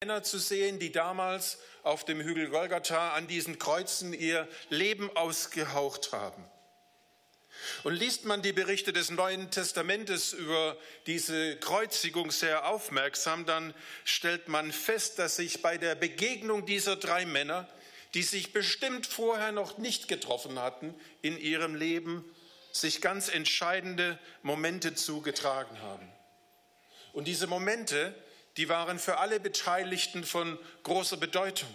Männer zu sehen, die damals auf dem Hügel Golgatha an diesen Kreuzen ihr Leben ausgehaucht haben. Und liest man die Berichte des Neuen Testamentes über diese Kreuzigung sehr aufmerksam, dann stellt man fest, dass sich bei der Begegnung dieser drei Männer, die sich bestimmt vorher noch nicht getroffen hatten in ihrem Leben, sich ganz entscheidende Momente zugetragen haben. Und diese Momente, die waren für alle Beteiligten von großer Bedeutung.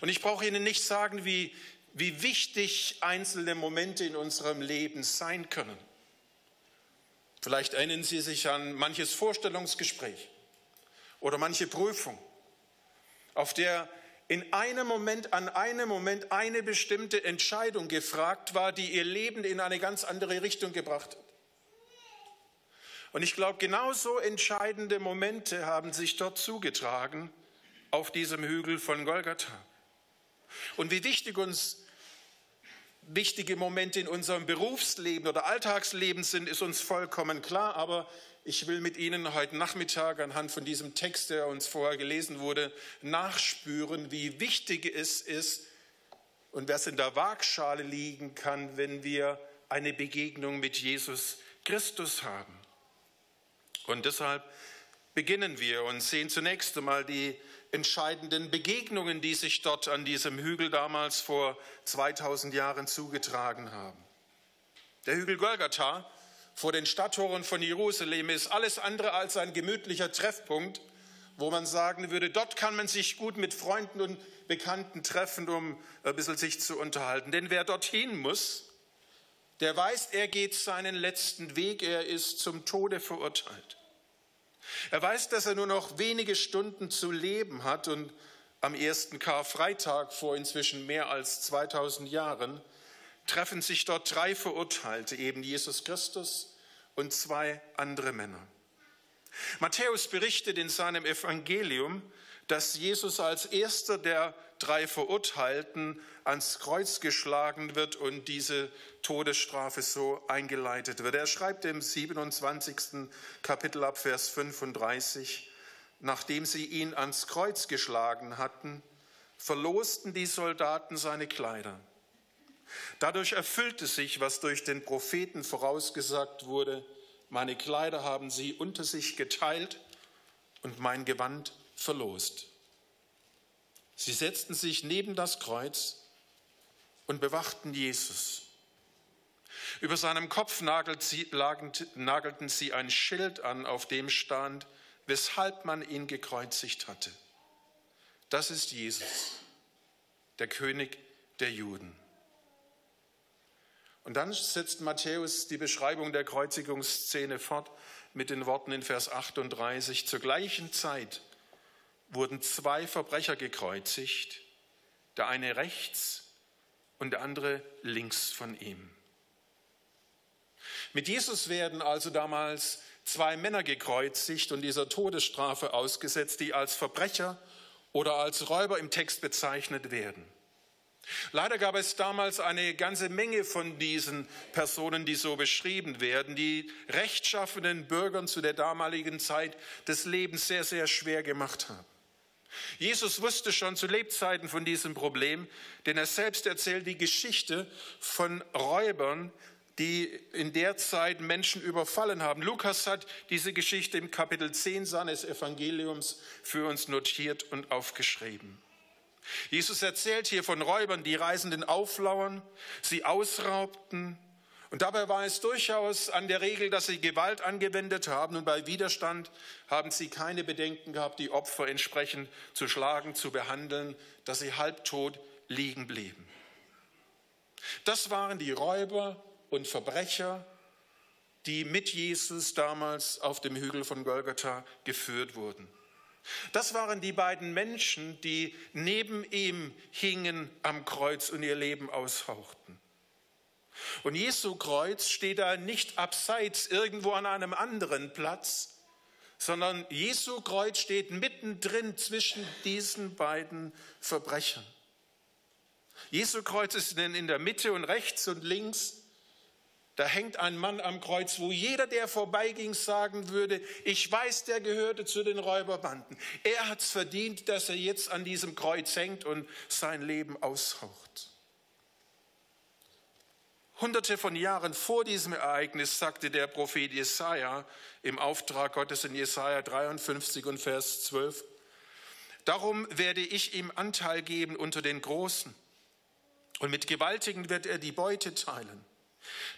Und ich brauche Ihnen nicht sagen, wie, wie wichtig einzelne Momente in unserem Leben sein können. Vielleicht erinnern Sie sich an manches Vorstellungsgespräch oder manche Prüfung, auf der in einem Moment, an einem Moment eine bestimmte Entscheidung gefragt war, die Ihr Leben in eine ganz andere Richtung gebracht hat. Und ich glaube, genauso entscheidende Momente haben sich dort zugetragen auf diesem Hügel von Golgatha. Und wie wichtig uns wichtige Momente in unserem Berufsleben oder Alltagsleben sind, ist uns vollkommen klar. Aber ich will mit Ihnen heute Nachmittag anhand von diesem Text, der uns vorher gelesen wurde, nachspüren, wie wichtig es ist und was in der Waagschale liegen kann, wenn wir eine Begegnung mit Jesus Christus haben. Und deshalb beginnen wir und sehen zunächst einmal die entscheidenden Begegnungen, die sich dort an diesem Hügel damals vor 2000 Jahren zugetragen haben. Der Hügel Golgatha vor den Stadttoren von Jerusalem ist alles andere als ein gemütlicher Treffpunkt, wo man sagen würde, dort kann man sich gut mit Freunden und Bekannten treffen, um ein bisschen sich zu unterhalten. Denn wer dorthin muss, der weiß, er geht seinen letzten Weg, er ist zum Tode verurteilt. Er weiß, dass er nur noch wenige Stunden zu leben hat und am ersten Karfreitag vor inzwischen mehr als 2000 Jahren treffen sich dort drei Verurteilte, eben Jesus Christus und zwei andere Männer. Matthäus berichtet in seinem Evangelium, dass Jesus als erster der drei Verurteilten ans Kreuz geschlagen wird und diese Todesstrafe so eingeleitet wird. Er schreibt im 27. Kapitel ab Vers 35, nachdem sie ihn ans Kreuz geschlagen hatten, verlosten die Soldaten seine Kleider. Dadurch erfüllte sich, was durch den Propheten vorausgesagt wurde, meine Kleider haben sie unter sich geteilt und mein Gewand verlost. Sie setzten sich neben das Kreuz und bewachten Jesus. Über seinem Kopf nagelten sie ein Schild an, auf dem stand, weshalb man ihn gekreuzigt hatte. Das ist Jesus, der König der Juden. Und dann setzt Matthäus die Beschreibung der Kreuzigungsszene fort mit den Worten in Vers 38. Zur gleichen Zeit wurden zwei Verbrecher gekreuzigt, der eine rechts und der andere links von ihm. Mit Jesus werden also damals zwei Männer gekreuzigt und dieser Todesstrafe ausgesetzt, die als Verbrecher oder als Räuber im Text bezeichnet werden. Leider gab es damals eine ganze Menge von diesen Personen, die so beschrieben werden, die rechtschaffenen Bürgern zu der damaligen Zeit des Lebens sehr, sehr schwer gemacht haben. Jesus wusste schon zu Lebzeiten von diesem Problem, denn er selbst erzählt die Geschichte von Räubern, die in der Zeit Menschen überfallen haben. Lukas hat diese Geschichte im Kapitel 10 seines Evangeliums für uns notiert und aufgeschrieben. Jesus erzählt hier von Räubern, die Reisenden auflauern, sie ausraubten, und dabei war es durchaus an der Regel, dass sie Gewalt angewendet haben und bei Widerstand haben sie keine Bedenken gehabt, die Opfer entsprechend zu schlagen, zu behandeln, dass sie halbtot liegen blieben. Das waren die Räuber und Verbrecher, die mit Jesus damals auf dem Hügel von Golgatha geführt wurden. Das waren die beiden Menschen, die neben ihm hingen am Kreuz und ihr Leben aushauchten. Und Jesu Kreuz steht da nicht abseits irgendwo an einem anderen Platz, sondern Jesu Kreuz steht mittendrin zwischen diesen beiden Verbrechern. Jesu Kreuz ist in der Mitte und rechts und links Da hängt ein Mann am Kreuz, wo jeder, der vorbeiging, sagen würde, ich weiß, der gehörte zu den Räuberbanden. Er hat es verdient, dass er jetzt an diesem Kreuz hängt und sein Leben aushaucht. Hunderte von Jahren vor diesem Ereignis sagte der Prophet Jesaja im Auftrag Gottes in Jesaja 53 und Vers 12, Darum werde ich ihm Anteil geben unter den Großen und mit Gewaltigen wird er die Beute teilen.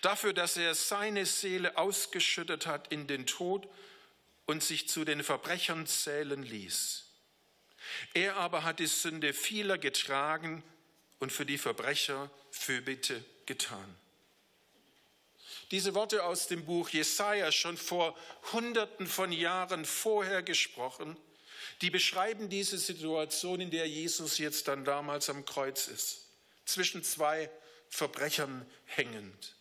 Dafür, dass er seine Seele ausgeschüttet hat in den Tod und sich zu den Verbrechern zählen ließ. Er aber hat die Sünde vieler getragen und für die Verbrecher Fürbitte getan. Diese Worte aus dem Buch Jesaja, schon vor Hunderten von Jahren vorher gesprochen, die beschreiben diese Situation, in der Jesus jetzt dann damals am Kreuz ist, zwischen zwei Verbrechern hängend.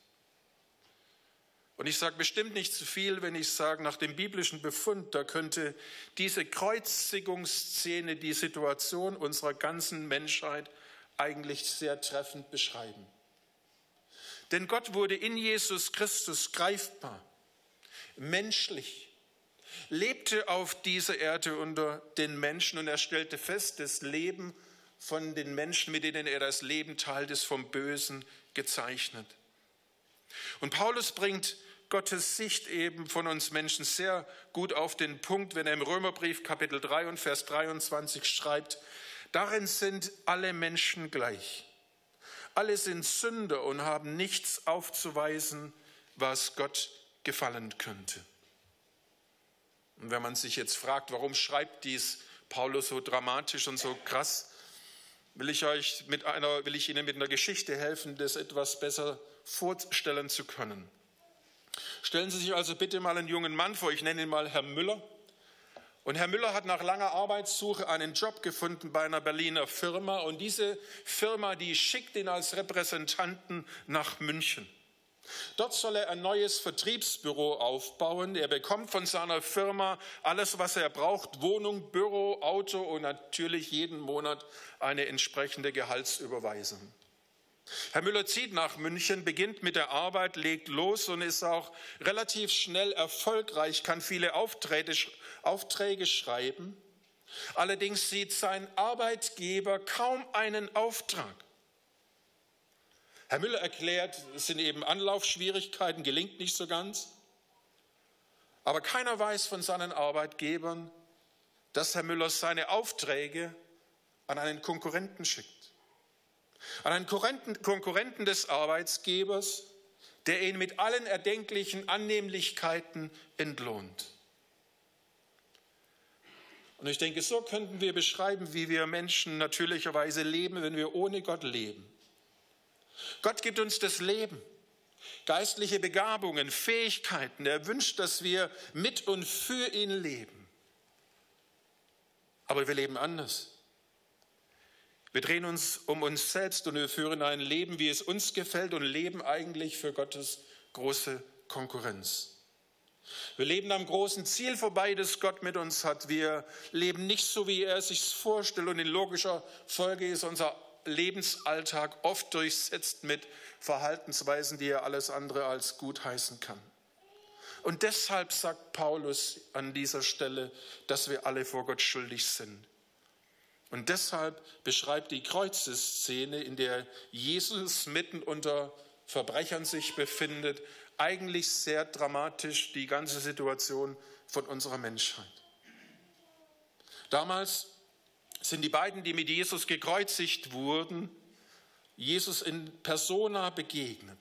Und ich sage bestimmt nicht zu viel, wenn ich sage, nach dem biblischen Befund, da könnte diese Kreuzigungsszene die Situation unserer ganzen Menschheit eigentlich sehr treffend beschreiben. Denn Gott wurde in Jesus Christus greifbar, menschlich, lebte auf dieser Erde unter den Menschen und er stellte fest, das Leben von den Menschen, mit denen er das Leben teilt, ist vom Bösen gezeichnet. Und Paulus bringt Gottes Sicht eben von uns Menschen sehr gut auf den Punkt, wenn er im Römerbrief Kapitel 3 und Vers 23 schreibt, darin sind alle Menschen gleich. Alle sind Sünder und haben nichts aufzuweisen, was Gott gefallen könnte. Und wenn man sich jetzt fragt, warum schreibt dies Paulus so dramatisch und so krass, will ich euch mit einer, will ich Ihnen mit einer Geschichte helfen, das etwas besser vorstellen zu können. Stellen Sie sich also bitte mal einen jungen Mann vor, ich nenne ihn mal Herr Müller. Und Herr Müller hat nach langer Arbeitssuche einen Job gefunden bei einer Berliner Firma und diese Firma, die schickt ihn als Repräsentanten nach München. Dort soll er ein neues Vertriebsbüro aufbauen. Er bekommt von seiner Firma alles, was er braucht, Wohnung, Büro, Auto und natürlich jeden Monat eine entsprechende Gehaltsüberweisung. Herr Müller zieht nach München, beginnt mit der Arbeit, legt los und ist auch relativ schnell erfolgreich, kann viele Aufträge, Aufträge schreiben. Allerdings sieht sein Arbeitgeber kaum einen Auftrag. Herr Müller erklärt, es sind eben Anlaufschwierigkeiten, gelingt nicht so ganz. Aber keiner weiß von seinen Arbeitgebern, dass Herr Müller seine Aufträge an einen Konkurrenten schickt. An einen Konkurrenten des Arbeitsgebers, der ihn mit allen erdenklichen Annehmlichkeiten entlohnt. Und ich denke, so könnten wir beschreiben, wie wir Menschen natürlicherweise leben, wenn wir ohne Gott leben. Gott gibt uns das Leben, geistliche Begabungen, Fähigkeiten. Er wünscht, dass wir mit und für ihn leben. Aber wir leben anders. Wir drehen uns um uns selbst und wir führen ein Leben, wie es uns gefällt und leben eigentlich für Gottes große Konkurrenz. Wir leben am großen Ziel vorbei, das Gott mit uns hat. Wir leben nicht so, wie er es sich vorstellt und in logischer Folge ist unser Lebensalltag oft durchsetzt mit Verhaltensweisen, die er alles andere als gut heißen kann. Und deshalb sagt Paulus an dieser Stelle, dass wir alle vor Gott schuldig sind. Und deshalb beschreibt die Kreuzeszene, in der Jesus mitten unter Verbrechern sich befindet, eigentlich sehr dramatisch die ganze Situation von unserer Menschheit. Damals sind die beiden, die mit Jesus gekreuzigt wurden, Jesus in persona begegnet.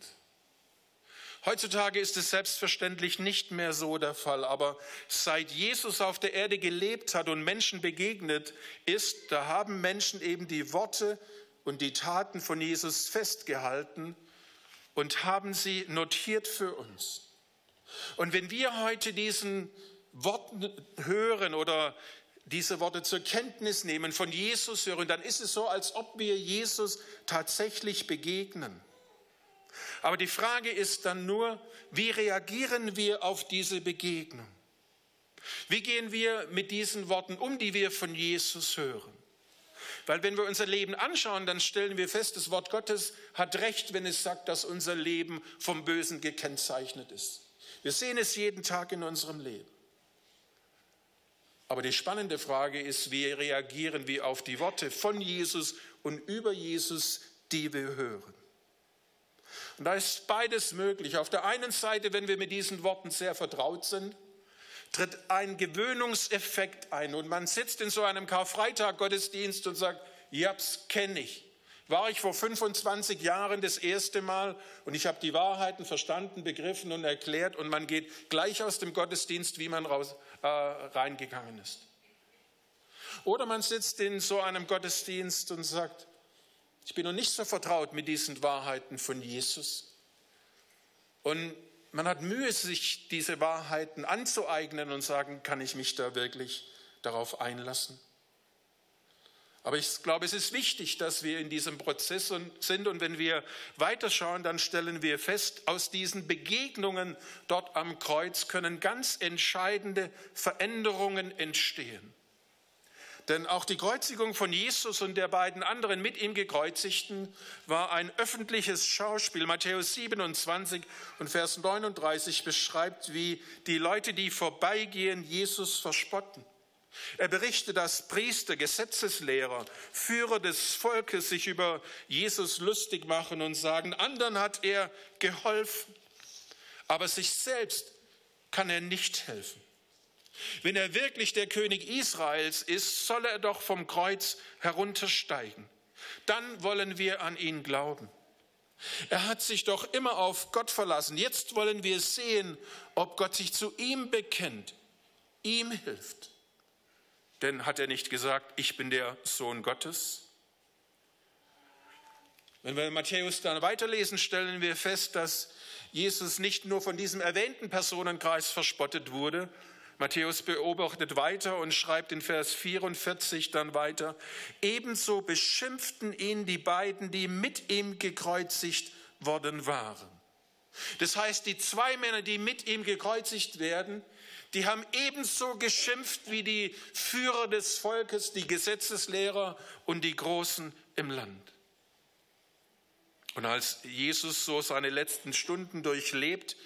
Heutzutage ist es selbstverständlich nicht mehr so der Fall, aber seit Jesus auf der Erde gelebt hat und Menschen begegnet ist, da haben Menschen eben die Worte und die Taten von Jesus festgehalten und haben sie notiert für uns. Und wenn wir heute diesen Worten hören oder diese Worte zur Kenntnis nehmen, von Jesus hören, dann ist es so, als ob wir Jesus tatsächlich begegnen. Aber die Frage ist dann nur, wie reagieren wir auf diese Begegnung? Wie gehen wir mit diesen Worten um, die wir von Jesus hören? Weil wenn wir unser Leben anschauen, dann stellen wir fest, das Wort Gottes hat recht, wenn es sagt, dass unser Leben vom Bösen gekennzeichnet ist. Wir sehen es jeden Tag in unserem Leben. Aber die spannende Frage ist, wie reagieren wir auf die Worte von Jesus und über Jesus, die wir hören. Und da ist beides möglich. Auf der einen Seite, wenn wir mit diesen Worten sehr vertraut sind, tritt ein Gewöhnungseffekt ein und man sitzt in so einem Karfreitag-Gottesdienst und sagt, ja, das kenne ich. War ich vor 25 Jahren das erste Mal und ich habe die Wahrheiten verstanden, begriffen und erklärt und man geht gleich aus dem Gottesdienst, wie man raus, äh, reingegangen ist. Oder man sitzt in so einem Gottesdienst und sagt, ich bin noch nicht so vertraut mit diesen Wahrheiten von Jesus. Und man hat Mühe, sich diese Wahrheiten anzueignen und sagen, kann ich mich da wirklich darauf einlassen? Aber ich glaube, es ist wichtig, dass wir in diesem Prozess sind und wenn wir weiterschauen, dann stellen wir fest, aus diesen Begegnungen dort am Kreuz können ganz entscheidende Veränderungen entstehen. Denn auch die Kreuzigung von Jesus und der beiden anderen mit ihm gekreuzigten war ein öffentliches Schauspiel. Matthäus 27 und Vers 39 beschreibt, wie die Leute, die vorbeigehen, Jesus verspotten. Er berichtet, dass Priester, Gesetzeslehrer, Führer des Volkes sich über Jesus lustig machen und sagen, anderen hat er geholfen, aber sich selbst kann er nicht helfen. Wenn er wirklich der König Israels ist, soll er doch vom Kreuz heruntersteigen. Dann wollen wir an ihn glauben. Er hat sich doch immer auf Gott verlassen. Jetzt wollen wir sehen, ob Gott sich zu ihm bekennt, ihm hilft. Denn hat er nicht gesagt, ich bin der Sohn Gottes? Wenn wir Matthäus dann weiterlesen, stellen wir fest, dass Jesus nicht nur von diesem erwähnten Personenkreis verspottet wurde, Matthäus beobachtet weiter und schreibt in Vers 44 dann weiter, ebenso beschimpften ihn die beiden, die mit ihm gekreuzigt worden waren. Das heißt, die zwei Männer, die mit ihm gekreuzigt werden, die haben ebenso geschimpft wie die Führer des Volkes, die Gesetzeslehrer und die Großen im Land. Und als Jesus so seine letzten Stunden durchlebt,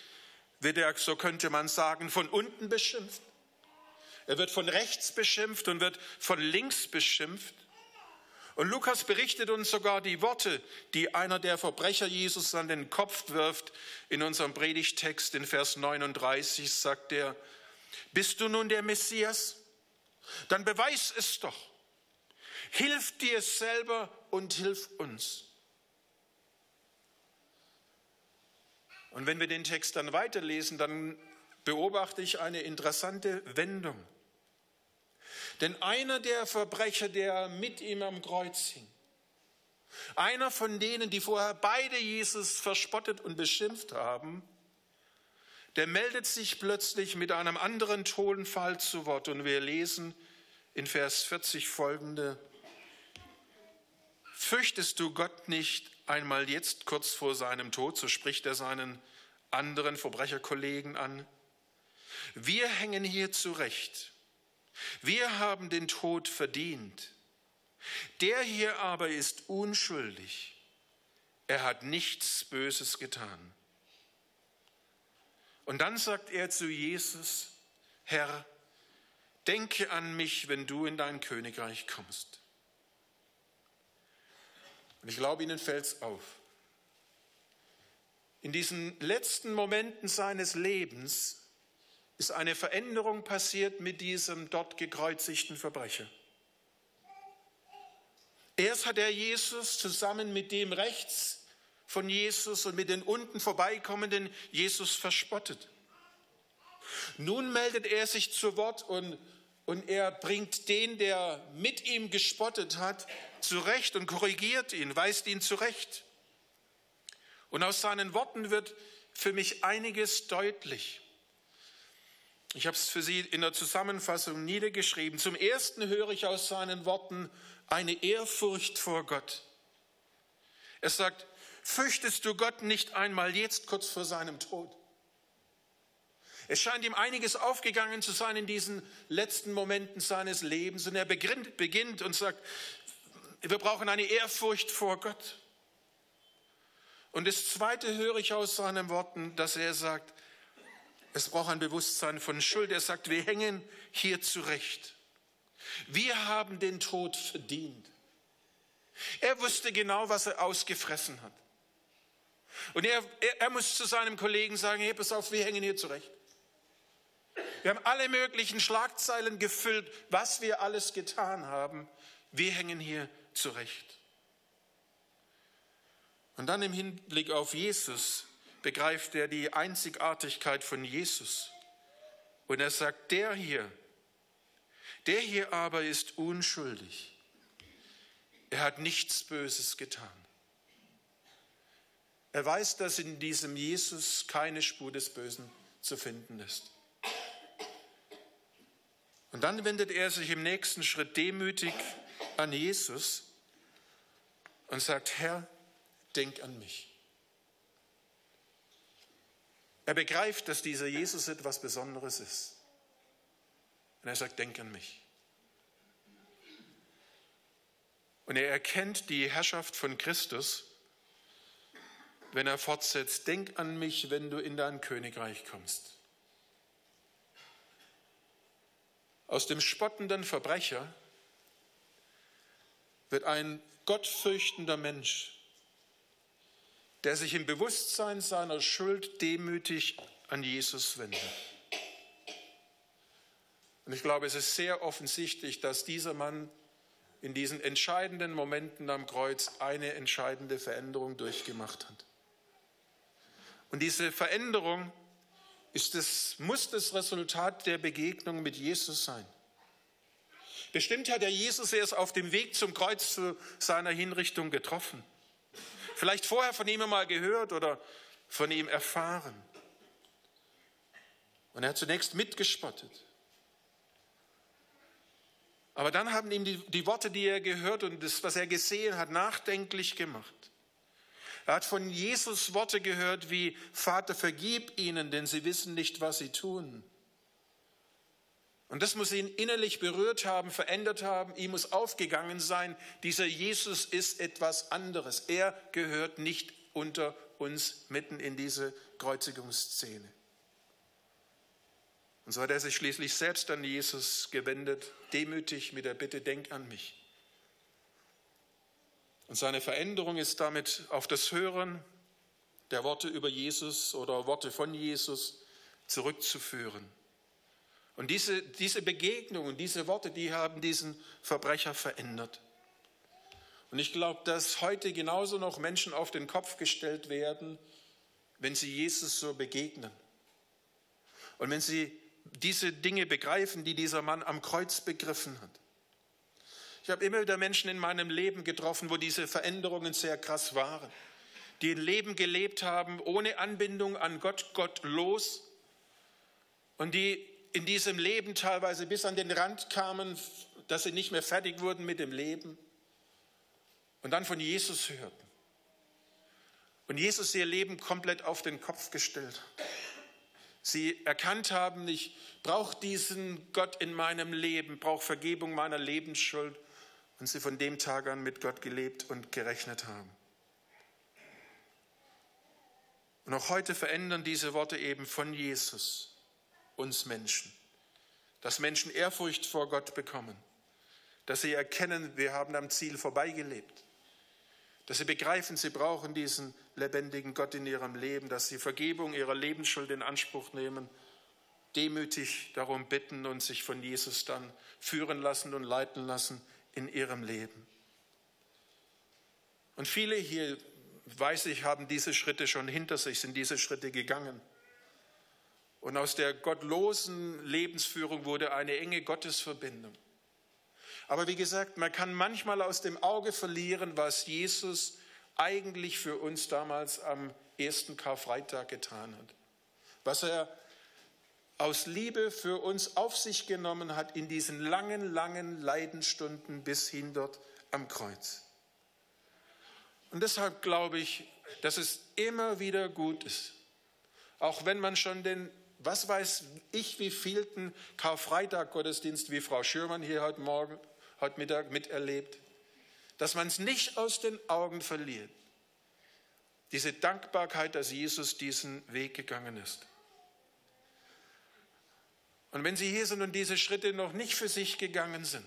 wird er, so könnte man sagen, von unten beschimpft. Er wird von rechts beschimpft und wird von links beschimpft. Und Lukas berichtet uns sogar die Worte, die einer der Verbrecher Jesus an den Kopf wirft. In unserem Predigtext in Vers 39 sagt er, bist du nun der Messias? Dann beweis es doch. Hilf dir selber und hilf uns. Und wenn wir den Text dann weiterlesen, dann beobachte ich eine interessante Wendung. Denn einer der Verbrecher, der mit ihm am Kreuz hing, einer von denen, die vorher beide Jesus verspottet und beschimpft haben, der meldet sich plötzlich mit einem anderen Tonfall zu Wort. Und wir lesen in Vers 40 folgende, Fürchtest du Gott nicht einmal jetzt kurz vor seinem Tod, so spricht er seinen anderen Verbrecherkollegen an. Wir hängen hier zurecht. Wir haben den Tod verdient. Der hier aber ist unschuldig. Er hat nichts Böses getan. Und dann sagt er zu Jesus, Herr, denke an mich, wenn du in dein Königreich kommst. Und ich glaube, Ihnen fällt es auf. In diesen letzten Momenten seines Lebens ist eine Veränderung passiert mit diesem dort gekreuzigten Verbrecher. Erst hat er Jesus zusammen mit dem rechts von Jesus und mit den unten vorbeikommenden Jesus verspottet. Nun meldet er sich zu Wort und, und er bringt den, der mit ihm gespottet hat, zurecht und korrigiert ihn, weist ihn zurecht. Und aus seinen Worten wird für mich einiges deutlich. Ich habe es für Sie in der Zusammenfassung niedergeschrieben. Zum Ersten höre ich aus seinen Worten eine Ehrfurcht vor Gott. Er sagt, fürchtest du Gott nicht einmal jetzt kurz vor seinem Tod? Es scheint ihm einiges aufgegangen zu sein in diesen letzten Momenten seines Lebens und er beginnt, beginnt und sagt, Wir brauchen eine Ehrfurcht vor Gott. Und das Zweite höre ich aus seinen Worten, dass er sagt, es braucht ein Bewusstsein von Schuld. Er sagt, wir hängen hier zurecht. Wir haben den Tod verdient. Er wusste genau, was er ausgefressen hat. Und er, er, er muss zu seinem Kollegen sagen, hey, pass auf, wir hängen hier zurecht. Wir haben alle möglichen Schlagzeilen gefüllt, was wir alles getan haben. Wir hängen hier zurecht. Und dann im Hinblick auf Jesus begreift er die Einzigartigkeit von Jesus. Und er sagt, der hier, der hier aber ist unschuldig. Er hat nichts Böses getan. Er weiß, dass in diesem Jesus keine Spur des Bösen zu finden ist. Und dann wendet er sich im nächsten Schritt demütig an Jesus und sagt, Herr, denk an mich. Er begreift, dass dieser Jesus etwas Besonderes ist. Und er sagt, denk an mich. Und er erkennt die Herrschaft von Christus, wenn er fortsetzt, denk an mich, wenn du in dein Königreich kommst. Aus dem spottenden Verbrecher wird ein gottfürchtender Mensch, der sich im Bewusstsein seiner Schuld demütig an Jesus wendet. Und ich glaube, es ist sehr offensichtlich, dass dieser Mann in diesen entscheidenden Momenten am Kreuz eine entscheidende Veränderung durchgemacht hat. Und diese Veränderung ist das, muss das Resultat der Begegnung mit Jesus sein. Bestimmt hat er Jesus erst auf dem Weg zum Kreuz zu seiner Hinrichtung getroffen. Vielleicht vorher von ihm einmal gehört oder von ihm erfahren. Und er hat zunächst mitgespottet. Aber dann haben ihm die, die Worte, die er gehört und das, was er gesehen hat, nachdenklich gemacht. Er hat von Jesus Worte gehört wie, Vater, vergib ihnen, denn sie wissen nicht, was sie tun. Und das muss ihn innerlich berührt haben, verändert haben. Ihm muss aufgegangen sein, dieser Jesus ist etwas anderes. Er gehört nicht unter uns mitten in diese Kreuzigungsszene. Und so hat er sich schließlich selbst an Jesus gewendet, demütig mit der Bitte, denk an mich. Und seine Veränderung ist damit auf das Hören der Worte über Jesus oder Worte von Jesus zurückzuführen. Und diese, diese Begegnung und diese Worte, die haben diesen Verbrecher verändert. Und ich glaube, dass heute genauso noch Menschen auf den Kopf gestellt werden, wenn sie Jesus so begegnen. Und wenn sie diese Dinge begreifen, die dieser Mann am Kreuz begriffen hat. Ich habe immer wieder Menschen in meinem Leben getroffen, wo diese Veränderungen sehr krass waren, die ein Leben gelebt haben ohne Anbindung an Gott, Gott los und die in diesem Leben teilweise bis an den Rand kamen, dass sie nicht mehr fertig wurden mit dem Leben und dann von Jesus hörten. Und Jesus ihr Leben komplett auf den Kopf gestellt. Sie erkannt haben, ich brauche diesen Gott in meinem Leben, brauche Vergebung meiner Lebensschuld und sie von dem Tag an mit Gott gelebt und gerechnet haben. Und auch heute verändern diese Worte eben von Jesus uns Menschen. Dass Menschen Ehrfurcht vor Gott bekommen. Dass sie erkennen, wir haben am Ziel vorbeigelebt. Dass sie begreifen, sie brauchen diesen lebendigen Gott in ihrem Leben. Dass sie Vergebung ihrer Lebensschuld in Anspruch nehmen. Demütig darum bitten und sich von Jesus dann führen lassen und leiten lassen in ihrem Leben. Und viele hier, weiß ich, haben diese Schritte schon hinter sich, sind diese Schritte gegangen. Und aus der gottlosen Lebensführung wurde eine enge Gottesverbindung. Aber wie gesagt, man kann manchmal aus dem Auge verlieren, was Jesus eigentlich für uns damals am ersten Karfreitag getan hat. Was er aus Liebe für uns auf sich genommen hat in diesen langen, langen Leidenstunden bis hin dort am Kreuz. Und deshalb glaube ich, dass es immer wieder gut ist, auch wenn man schon den was weiß ich, wie vielten Karfreitag-Gottesdienst wie Frau Schürmann hier heute Morgen, heute Mittag miterlebt, dass man es nicht aus den Augen verliert. Diese Dankbarkeit, dass Jesus diesen Weg gegangen ist. Und wenn Sie hier sind und diese Schritte noch nicht für sich gegangen sind,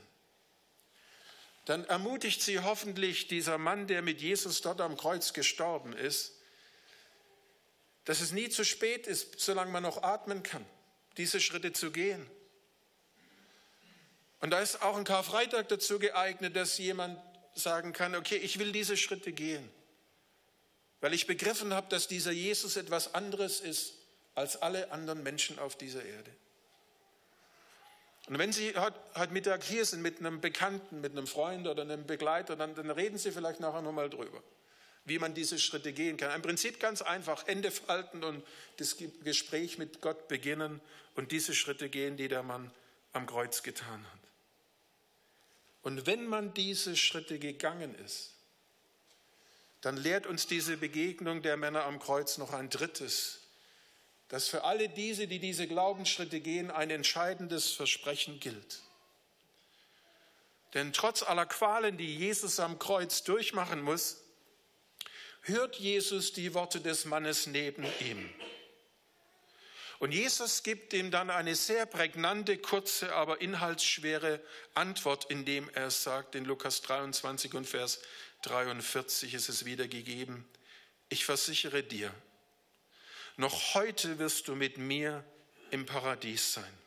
dann ermutigt Sie hoffentlich dieser Mann, der mit Jesus dort am Kreuz gestorben ist, dass es nie zu spät ist, solange man noch atmen kann, diese Schritte zu gehen. Und da ist auch ein Karfreitag dazu geeignet, dass jemand sagen kann, okay, ich will diese Schritte gehen, weil ich begriffen habe, dass dieser Jesus etwas anderes ist als alle anderen Menschen auf dieser Erde. Und wenn Sie heute, Mittag hier sind mit einem Bekannten, mit einem Freund oder einem Begleiter, dann, dann reden Sie vielleicht nachher nochmal drüber, wie man diese Schritte gehen kann. Im Prinzip ganz einfach, Hände falten und das Gespräch mit Gott beginnen und diese Schritte gehen, die der Mann am Kreuz getan hat. Und wenn man diese Schritte gegangen ist, dann lehrt uns diese Begegnung der Männer am Kreuz noch ein drittes, dass für alle diese, die diese Glaubensschritte gehen, ein entscheidendes Versprechen gilt. Denn trotz aller Qualen, die Jesus am Kreuz durchmachen muss, hört Jesus die Worte des Mannes neben ihm. Und Jesus gibt ihm dann eine sehr prägnante, kurze, aber inhaltsschwere Antwort, indem er sagt, in Lukas 23 und Vers 43 ist es wiedergegeben, ich versichere dir, noch heute wirst du mit mir im Paradies sein.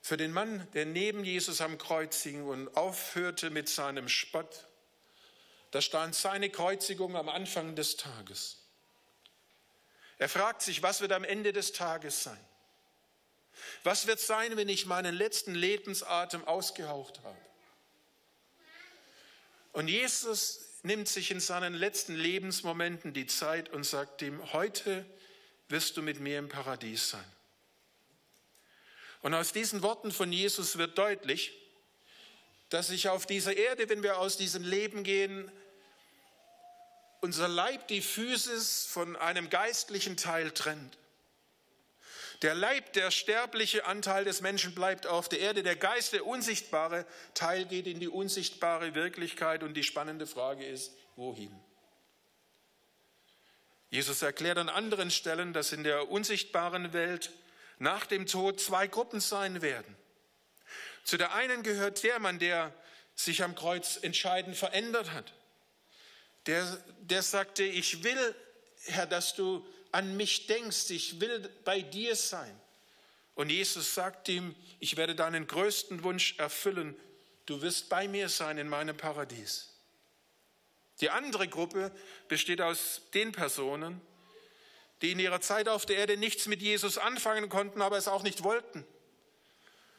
Für den Mann, der neben Jesus am Kreuz hing und aufhörte mit seinem Spott, da stand seine Kreuzigung am Anfang des Tages. Er fragt sich, was wird am Ende des Tages sein? Was wird sein, wenn ich meinen letzten Lebensatem ausgehaucht habe? Und Jesus nimmt sich in seinen letzten Lebensmomenten die Zeit und sagt ihm, heute wirst du mit mir im Paradies sein. Und aus diesen Worten von Jesus wird deutlich, dass sich auf dieser Erde, wenn wir aus diesem Leben gehen, unser Leib die Physis von einem geistlichen Teil trennt. Der Leib, der sterbliche Anteil des Menschen bleibt auf der Erde, der Geist, der unsichtbare Teil geht in die unsichtbare Wirklichkeit und die spannende Frage ist, wohin? Jesus erklärt an anderen Stellen, dass in der unsichtbaren Welt nach dem Tod zwei Gruppen sein werden. Zu der einen gehört der Mann, der sich am Kreuz entscheidend verändert hat der, der sagte, ich will, Herr, dass du an mich denkst, ich will bei dir sein. Und Jesus sagt ihm, ich werde deinen größten Wunsch erfüllen, du wirst bei mir sein in meinem Paradies. Die andere Gruppe besteht aus den Personen, die in ihrer Zeit auf der Erde nichts mit Jesus anfangen konnten, aber es auch nicht wollten.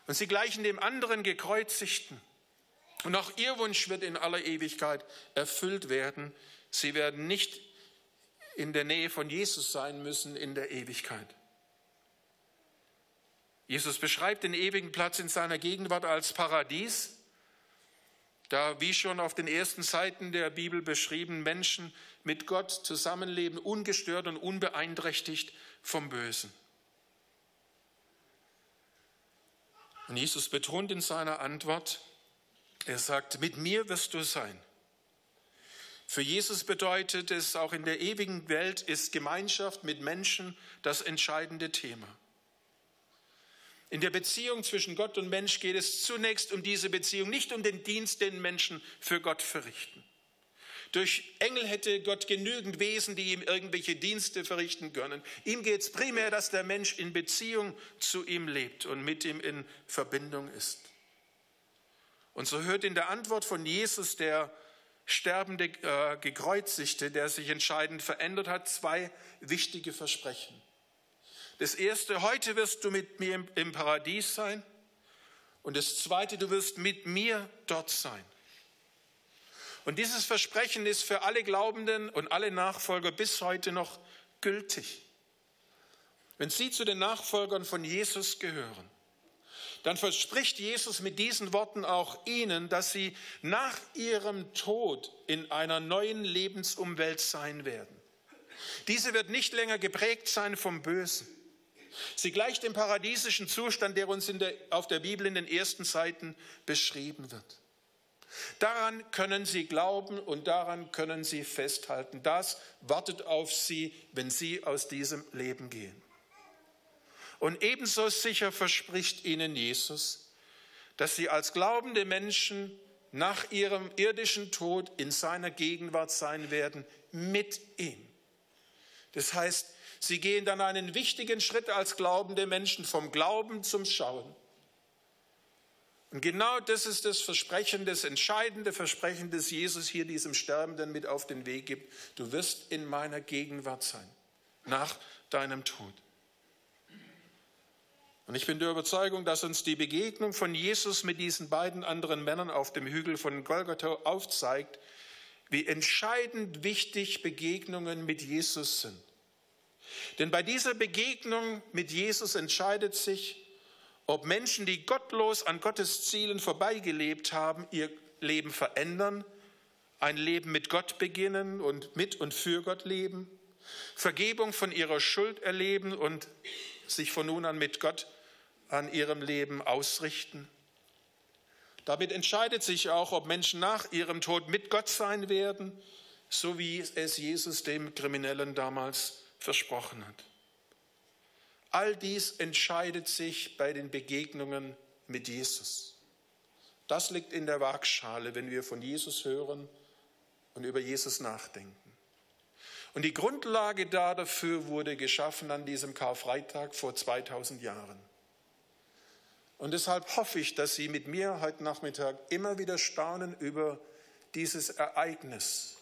Und sie gleichen dem anderen Gekreuzigten. Und auch ihr Wunsch wird in aller Ewigkeit erfüllt werden. Sie werden nicht in der Nähe von Jesus sein müssen in der Ewigkeit. Jesus beschreibt den ewigen Platz in seiner Gegenwart als Paradies, da, wie schon auf den ersten Seiten der Bibel beschrieben, Menschen mit Gott zusammenleben, ungestört und unbeeinträchtigt vom Bösen. Und Jesus betont in seiner Antwort, er sagt, mit mir wirst du sein. Für Jesus bedeutet es, auch in der ewigen Welt ist Gemeinschaft mit Menschen das entscheidende Thema. In der Beziehung zwischen Gott und Mensch geht es zunächst um diese Beziehung, nicht um den Dienst, den Menschen für Gott verrichten. Durch Engel hätte Gott genügend Wesen, die ihm irgendwelche Dienste verrichten können. Ihm geht es primär, dass der Mensch in Beziehung zu ihm lebt und mit ihm in Verbindung ist. Und so hört in der Antwort von Jesus der sterbende äh, Gekreuzigte, der sich entscheidend verändert hat, zwei wichtige Versprechen. Das erste, heute wirst du mit mir im, im Paradies sein. Und das zweite, du wirst mit mir dort sein. Und dieses Versprechen ist für alle Glaubenden und alle Nachfolger bis heute noch gültig. Wenn Sie zu den Nachfolgern von Jesus gehören, dann verspricht Jesus mit diesen Worten auch ihnen, dass sie nach ihrem Tod in einer neuen Lebensumwelt sein werden. Diese wird nicht länger geprägt sein vom Bösen. Sie gleicht dem paradiesischen Zustand, der uns der, auf der Bibel in den ersten Seiten beschrieben wird. Daran können sie glauben und daran können sie festhalten. Das wartet auf sie, wenn sie aus diesem Leben gehen. Und ebenso sicher verspricht ihnen Jesus, dass sie als glaubende Menschen nach ihrem irdischen Tod in seiner Gegenwart sein werden mit ihm. Das heißt, sie gehen dann einen wichtigen Schritt als glaubende Menschen vom Glauben zum Schauen. Und genau das ist das Versprechen, das entscheidende Versprechen, das Jesus hier diesem Sterbenden mit auf den Weg gibt. Du wirst in meiner Gegenwart sein, nach deinem Tod. Und ich bin der Überzeugung, dass uns die Begegnung von Jesus mit diesen beiden anderen Männern auf dem Hügel von Golgatha aufzeigt, wie entscheidend wichtig Begegnungen mit Jesus sind. Denn bei dieser Begegnung mit Jesus entscheidet sich, ob Menschen, die gottlos an Gottes Zielen vorbeigelebt haben, ihr Leben verändern, ein Leben mit Gott beginnen und mit und für Gott leben, Vergebung von ihrer Schuld erleben und sich von nun an mit Gott an ihrem Leben ausrichten. Damit entscheidet sich auch, ob Menschen nach ihrem Tod mit Gott sein werden, so wie es Jesus dem Kriminellen damals versprochen hat. All dies entscheidet sich bei den Begegnungen mit Jesus. Das liegt in der Waagschale, wenn wir von Jesus hören und über Jesus nachdenken. Und die Grundlage dafür wurde geschaffen an diesem Karfreitag vor 2000 Jahren. Und deshalb hoffe ich, dass Sie mit mir heute Nachmittag immer wieder staunen über dieses Ereignis,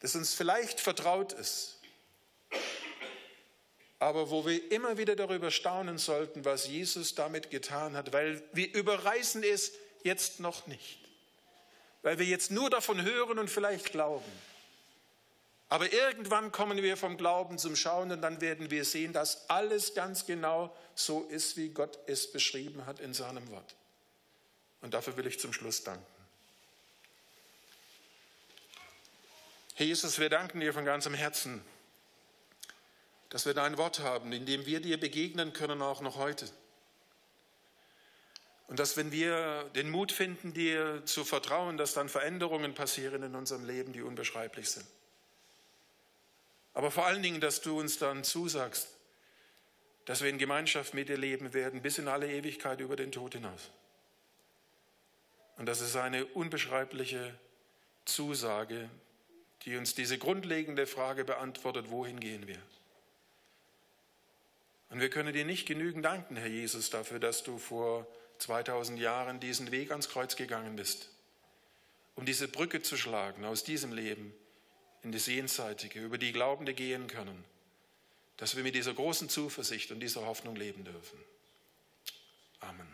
das uns vielleicht vertraut ist, aber wo wir immer wieder darüber staunen sollten, was Jesus damit getan hat, weil wir überreißen es jetzt noch nicht, weil wir jetzt nur davon hören und vielleicht glauben. Aber irgendwann kommen wir vom Glauben zum Schauen und dann werden wir sehen, dass alles ganz genau so ist, wie Gott es beschrieben hat in seinem Wort. Und dafür will ich zum Schluss danken. Herr Jesus, wir danken dir von ganzem Herzen, dass wir dein Wort haben, in dem wir dir begegnen können, auch noch heute. Und dass, wenn wir den Mut finden, dir zu vertrauen, dass dann Veränderungen passieren in unserem Leben, die unbeschreiblich sind. Aber vor allen Dingen, dass du uns dann zusagst, dass wir in Gemeinschaft mit dir leben werden, bis in alle Ewigkeit über den Tod hinaus. Und das ist eine unbeschreibliche Zusage, die uns diese grundlegende Frage beantwortet, wohin gehen wir? Und wir können dir nicht genügend danken, Herr Jesus, dafür, dass du vor 2000 Jahren diesen Weg ans Kreuz gegangen bist, um diese Brücke zu schlagen aus diesem Leben in das Jenseitige, über die Glaubende gehen können, dass wir mit dieser großen Zuversicht und dieser Hoffnung leben dürfen. Amen.